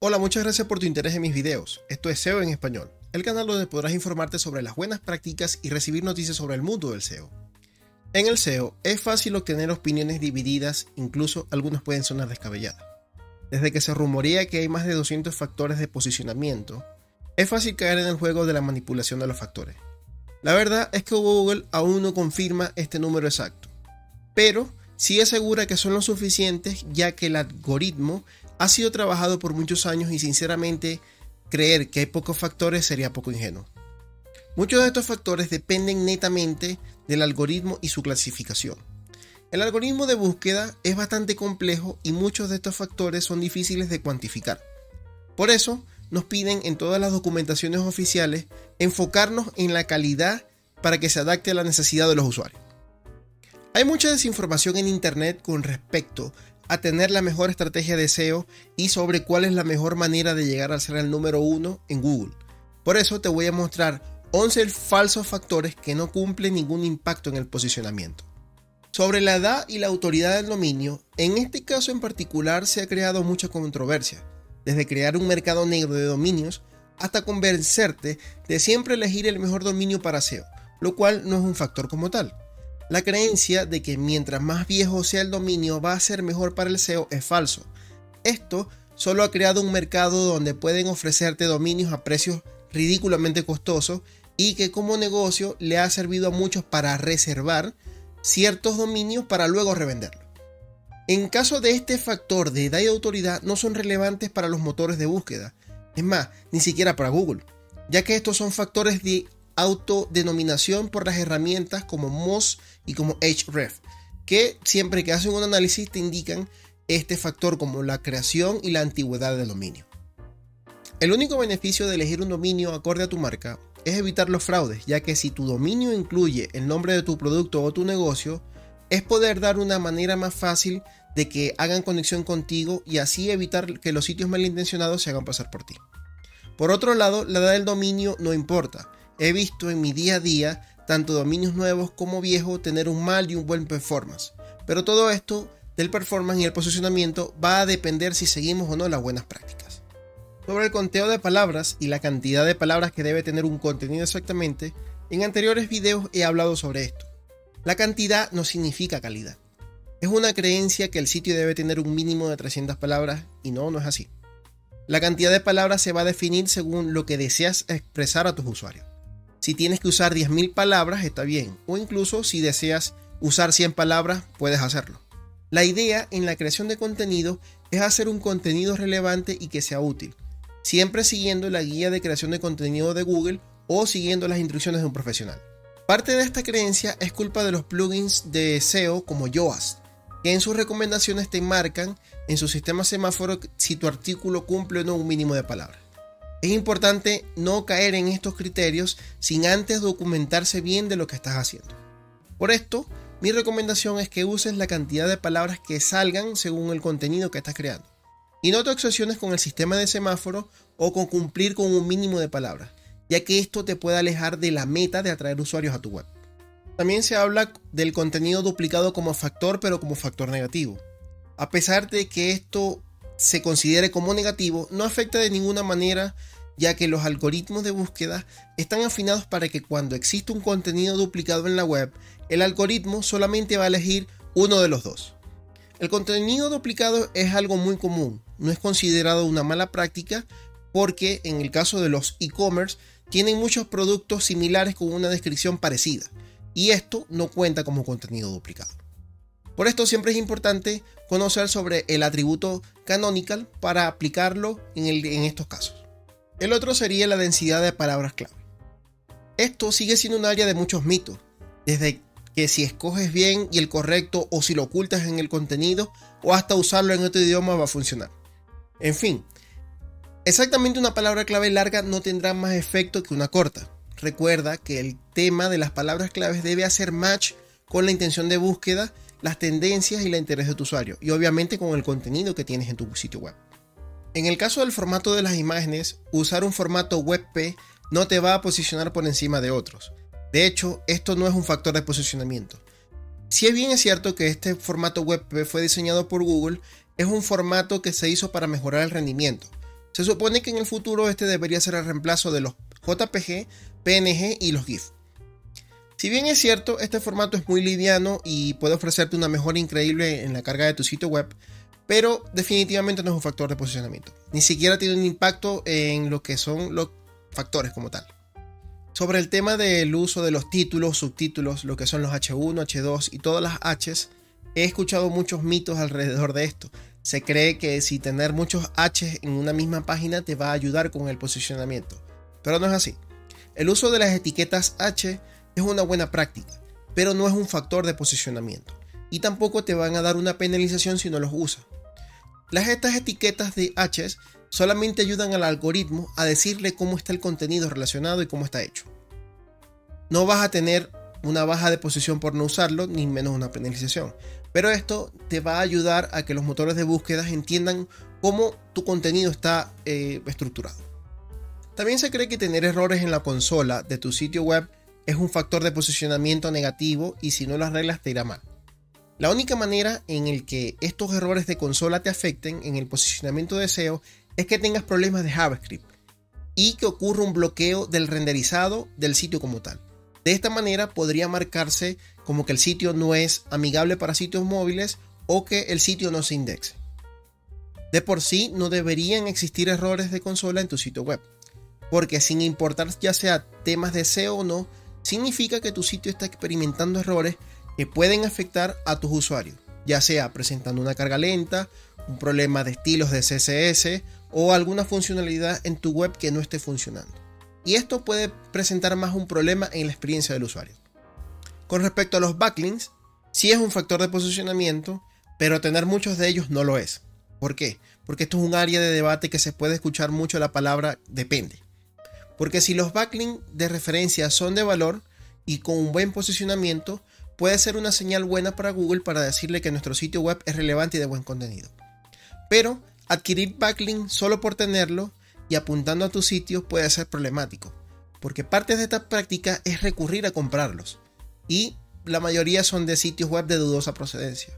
Hola, muchas gracias por tu interés en mis videos. Esto es SEO en español, el canal donde podrás informarte sobre las buenas prácticas y recibir noticias sobre el mundo del SEO. En el SEO es fácil obtener opiniones divididas, incluso algunas pueden sonar descabelladas. Desde que se rumorea que hay más de 200 factores de posicionamiento, es fácil caer en el juego de la manipulación de los factores. La verdad es que Google aún no confirma este número exacto, pero sí asegura que son lo suficientes ya que el algoritmo ha sido trabajado por muchos años y sinceramente creer que hay pocos factores sería poco ingenuo. Muchos de estos factores dependen netamente del algoritmo y su clasificación. El algoritmo de búsqueda es bastante complejo y muchos de estos factores son difíciles de cuantificar. Por eso, nos piden en todas las documentaciones oficiales enfocarnos en la calidad para que se adapte a la necesidad de los usuarios. Hay mucha desinformación en Internet con respecto a tener la mejor estrategia de SEO y sobre cuál es la mejor manera de llegar a ser el número uno en Google. Por eso te voy a mostrar 11 falsos factores que no cumplen ningún impacto en el posicionamiento. Sobre la edad y la autoridad del dominio, en este caso en particular se ha creado mucha controversia, desde crear un mercado negro de dominios hasta convencerte de siempre elegir el mejor dominio para SEO, lo cual no es un factor como tal. La creencia de que mientras más viejo sea el dominio va a ser mejor para el SEO es falso. Esto solo ha creado un mercado donde pueden ofrecerte dominios a precios ridículamente costosos y que como negocio le ha servido a muchos para reservar ciertos dominios para luego revenderlos. En caso de este factor de edad y autoridad no son relevantes para los motores de búsqueda, es más, ni siquiera para Google, ya que estos son factores de autodenominación por las herramientas como Moz y como Href, que siempre que hacen un análisis te indican este factor como la creación y la antigüedad del dominio. El único beneficio de elegir un dominio acorde a tu marca es evitar los fraudes, ya que si tu dominio incluye el nombre de tu producto o tu negocio, es poder dar una manera más fácil de que hagan conexión contigo y así evitar que los sitios malintencionados se hagan pasar por ti. Por otro lado, la edad del dominio no importa, He visto en mi día a día tanto dominios nuevos como viejos tener un mal y un buen performance. Pero todo esto del performance y el posicionamiento va a depender si seguimos o no las buenas prácticas. Sobre el conteo de palabras y la cantidad de palabras que debe tener un contenido exactamente, en anteriores videos he hablado sobre esto. La cantidad no significa calidad. Es una creencia que el sitio debe tener un mínimo de 300 palabras y no, no es así. La cantidad de palabras se va a definir según lo que deseas expresar a tus usuarios. Si tienes que usar 10.000 palabras, está bien. O incluso si deseas usar 100 palabras, puedes hacerlo. La idea en la creación de contenido es hacer un contenido relevante y que sea útil, siempre siguiendo la guía de creación de contenido de Google o siguiendo las instrucciones de un profesional. Parte de esta creencia es culpa de los plugins de SEO como Yoast, que en sus recomendaciones te marcan en su sistema semáforo si tu artículo cumple o no un mínimo de palabras. Es importante no caer en estos criterios sin antes documentarse bien de lo que estás haciendo. Por esto, mi recomendación es que uses la cantidad de palabras que salgan según el contenido que estás creando. Y no te obsesiones con el sistema de semáforo o con cumplir con un mínimo de palabras, ya que esto te puede alejar de la meta de atraer usuarios a tu web. También se habla del contenido duplicado como factor, pero como factor negativo. A pesar de que esto se considere como negativo no afecta de ninguna manera ya que los algoritmos de búsqueda están afinados para que cuando existe un contenido duplicado en la web, el algoritmo solamente va a elegir uno de los dos. El contenido duplicado es algo muy común, no es considerado una mala práctica porque en el caso de los e-commerce tienen muchos productos similares con una descripción parecida y esto no cuenta como contenido duplicado. Por esto siempre es importante conocer sobre el atributo canonical para aplicarlo en, en estos casos. El otro sería la densidad de palabras clave. Esto sigue siendo un área de muchos mitos, desde que si escoges bien y el correcto o si lo ocultas en el contenido o hasta usarlo en otro idioma va a funcionar. En fin, exactamente una palabra clave larga no tendrá más efecto que una corta. Recuerda que el tema de las palabras claves debe hacer match con la intención de búsqueda las tendencias y la interés de tu usuario y obviamente con el contenido que tienes en tu sitio web. En el caso del formato de las imágenes, usar un formato WebP no te va a posicionar por encima de otros. De hecho, esto no es un factor de posicionamiento. Si es bien es cierto que este formato WebP fue diseñado por Google, es un formato que se hizo para mejorar el rendimiento. Se supone que en el futuro este debería ser el reemplazo de los JPG, PNG y los GIF. Si bien es cierto, este formato es muy liviano y puede ofrecerte una mejora increíble en la carga de tu sitio web, pero definitivamente no es un factor de posicionamiento. Ni siquiera tiene un impacto en lo que son los factores como tal. Sobre el tema del uso de los títulos, subtítulos, lo que son los H1, H2 y todas las Hs, he escuchado muchos mitos alrededor de esto. Se cree que si tener muchos H en una misma página te va a ayudar con el posicionamiento, pero no es así. El uso de las etiquetas H es una buena práctica, pero no es un factor de posicionamiento y tampoco te van a dar una penalización si no los usas. Las estas etiquetas de H solamente ayudan al algoritmo a decirle cómo está el contenido relacionado y cómo está hecho. No vas a tener una baja de posición por no usarlo, ni menos una penalización. Pero esto te va a ayudar a que los motores de búsqueda entiendan cómo tu contenido está eh, estructurado. También se cree que tener errores en la consola de tu sitio web es un factor de posicionamiento negativo y si no lo arreglas te irá mal. La única manera en el que estos errores de consola te afecten en el posicionamiento de SEO es que tengas problemas de JavaScript y que ocurra un bloqueo del renderizado del sitio como tal. De esta manera podría marcarse como que el sitio no es amigable para sitios móviles o que el sitio no se indexe. De por sí no deberían existir errores de consola en tu sitio web, porque sin importar ya sea temas de SEO o no, significa que tu sitio está experimentando errores que pueden afectar a tus usuarios, ya sea presentando una carga lenta, un problema de estilos de CSS o alguna funcionalidad en tu web que no esté funcionando. Y esto puede presentar más un problema en la experiencia del usuario. Con respecto a los backlinks, sí es un factor de posicionamiento, pero tener muchos de ellos no lo es. ¿Por qué? Porque esto es un área de debate que se puede escuchar mucho la palabra depende. Porque si los backlinks de referencia son de valor y con un buen posicionamiento, puede ser una señal buena para Google para decirle que nuestro sitio web es relevante y de buen contenido. Pero adquirir backlink solo por tenerlo y apuntando a tu sitio puede ser problemático, porque parte de esta práctica es recurrir a comprarlos, y la mayoría son de sitios web de dudosa procedencia,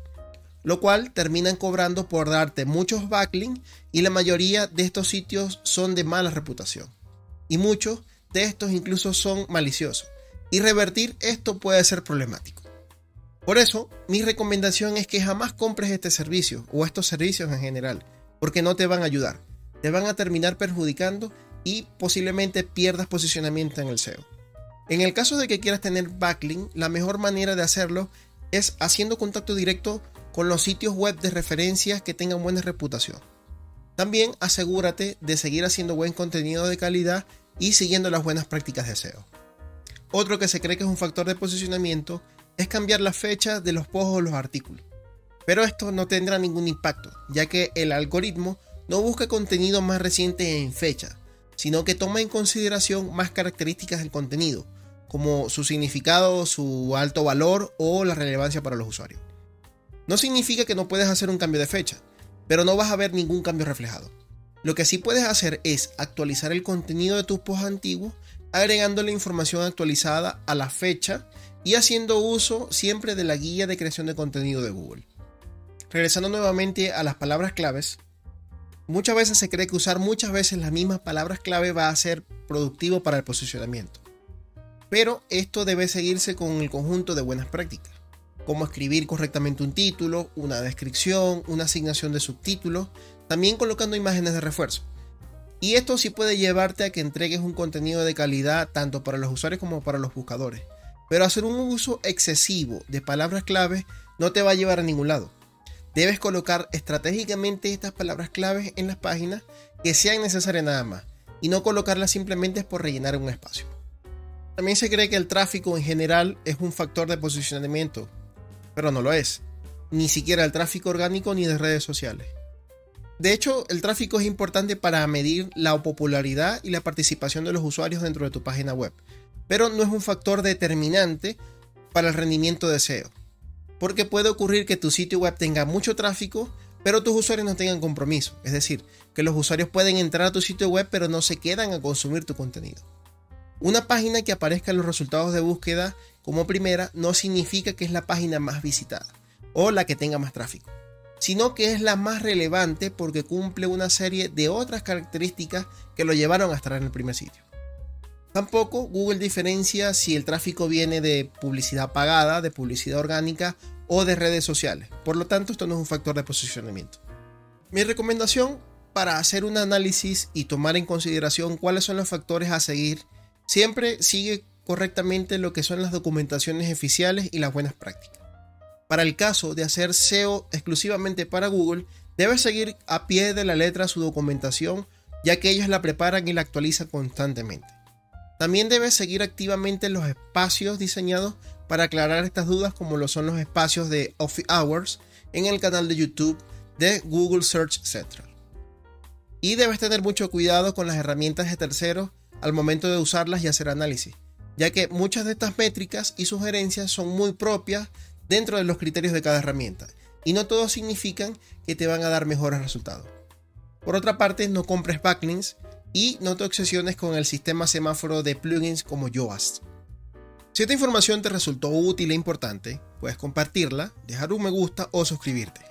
lo cual terminan cobrando por darte muchos backlinks y la mayoría de estos sitios son de mala reputación, y muchos de estos incluso son maliciosos, y revertir esto puede ser problemático. Por eso, mi recomendación es que jamás compres este servicio o estos servicios en general, porque no te van a ayudar te van a terminar perjudicando y posiblemente pierdas posicionamiento en el SEO. En el caso de que quieras tener backlink, la mejor manera de hacerlo es haciendo contacto directo con los sitios web de referencias que tengan buena reputación. También asegúrate de seguir haciendo buen contenido de calidad y siguiendo las buenas prácticas de SEO. Otro que se cree que es un factor de posicionamiento es cambiar la fecha de los posts o los artículos. Pero esto no tendrá ningún impacto, ya que el algoritmo no busca contenido más reciente en fecha, sino que toma en consideración más características del contenido, como su significado, su alto valor o la relevancia para los usuarios. No significa que no puedes hacer un cambio de fecha, pero no vas a ver ningún cambio reflejado. Lo que sí puedes hacer es actualizar el contenido de tus posts antiguos, agregando la información actualizada a la fecha y haciendo uso siempre de la guía de creación de contenido de Google. Regresando nuevamente a las palabras claves, Muchas veces se cree que usar muchas veces las mismas palabras clave va a ser productivo para el posicionamiento. Pero esto debe seguirse con el conjunto de buenas prácticas, como escribir correctamente un título, una descripción, una asignación de subtítulos, también colocando imágenes de refuerzo. Y esto sí puede llevarte a que entregues un contenido de calidad tanto para los usuarios como para los buscadores. Pero hacer un uso excesivo de palabras clave no te va a llevar a ningún lado. Debes colocar estratégicamente estas palabras claves en las páginas que sean necesarias nada más y no colocarlas simplemente por rellenar un espacio. También se cree que el tráfico en general es un factor de posicionamiento, pero no lo es. Ni siquiera el tráfico orgánico ni de redes sociales. De hecho, el tráfico es importante para medir la popularidad y la participación de los usuarios dentro de tu página web, pero no es un factor determinante para el rendimiento de SEO porque puede ocurrir que tu sitio web tenga mucho tráfico, pero tus usuarios no tengan compromiso. Es decir, que los usuarios pueden entrar a tu sitio web, pero no se quedan a consumir tu contenido. Una página que aparezca en los resultados de búsqueda como primera no significa que es la página más visitada o la que tenga más tráfico. Sino que es la más relevante porque cumple una serie de otras características que lo llevaron a estar en el primer sitio. Tampoco Google diferencia si el tráfico viene de publicidad pagada, de publicidad orgánica o de redes sociales. Por lo tanto, esto no es un factor de posicionamiento. Mi recomendación para hacer un análisis y tomar en consideración cuáles son los factores a seguir, siempre sigue correctamente lo que son las documentaciones oficiales y las buenas prácticas. Para el caso de hacer SEO exclusivamente para Google, debes seguir a pie de la letra su documentación, ya que ellos la preparan y la actualizan constantemente. También debes seguir activamente los espacios diseñados para aclarar estas dudas, como lo son los espacios de Office Hours en el canal de YouTube de Google Search Central. Y debes tener mucho cuidado con las herramientas de terceros al momento de usarlas y hacer análisis, ya que muchas de estas métricas y sugerencias son muy propias dentro de los criterios de cada herramienta y no todos significan que te van a dar mejores resultados. Por otra parte, no compres backlinks y no te obsesiones con el sistema semáforo de plugins como Yoast. Si esta información te resultó útil e importante, puedes compartirla, dejar un me gusta o suscribirte.